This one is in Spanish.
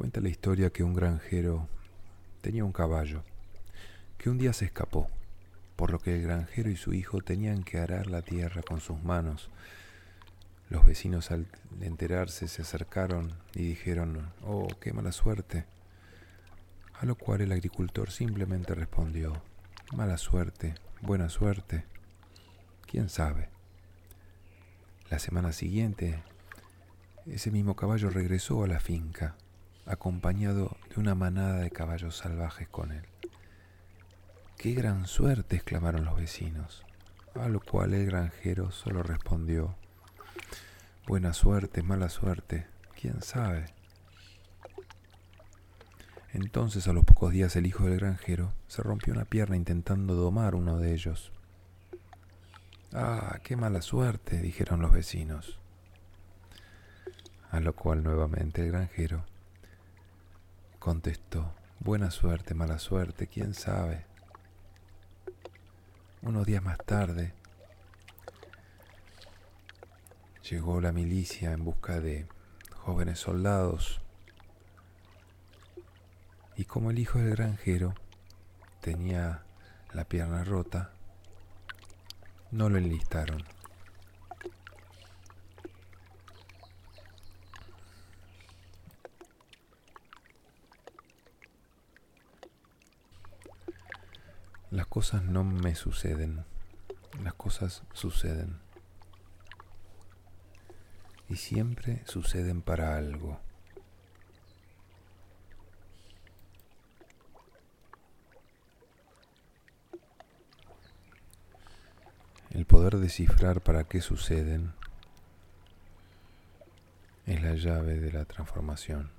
Cuenta la historia que un granjero tenía un caballo que un día se escapó, por lo que el granjero y su hijo tenían que arar la tierra con sus manos. Los vecinos al enterarse se acercaron y dijeron, oh, qué mala suerte. A lo cual el agricultor simplemente respondió, mala suerte, buena suerte, quién sabe. La semana siguiente, ese mismo caballo regresó a la finca, acompañado de una manada de caballos salvajes con él. ¡Qué gran suerte! exclamaron los vecinos, a lo cual el granjero solo respondió, buena suerte, mala suerte, quién sabe. Entonces a los pocos días el hijo del granjero se rompió una pierna intentando domar uno de ellos. Ah, qué mala suerte, dijeron los vecinos. A lo cual nuevamente el granjero contestó, buena suerte, mala suerte, quién sabe. Unos días más tarde llegó la milicia en busca de jóvenes soldados y como el hijo del granjero tenía la pierna rota, no lo enlistaron. Las cosas no me suceden, las cosas suceden. Y siempre suceden para algo. El poder descifrar para qué suceden es la llave de la transformación.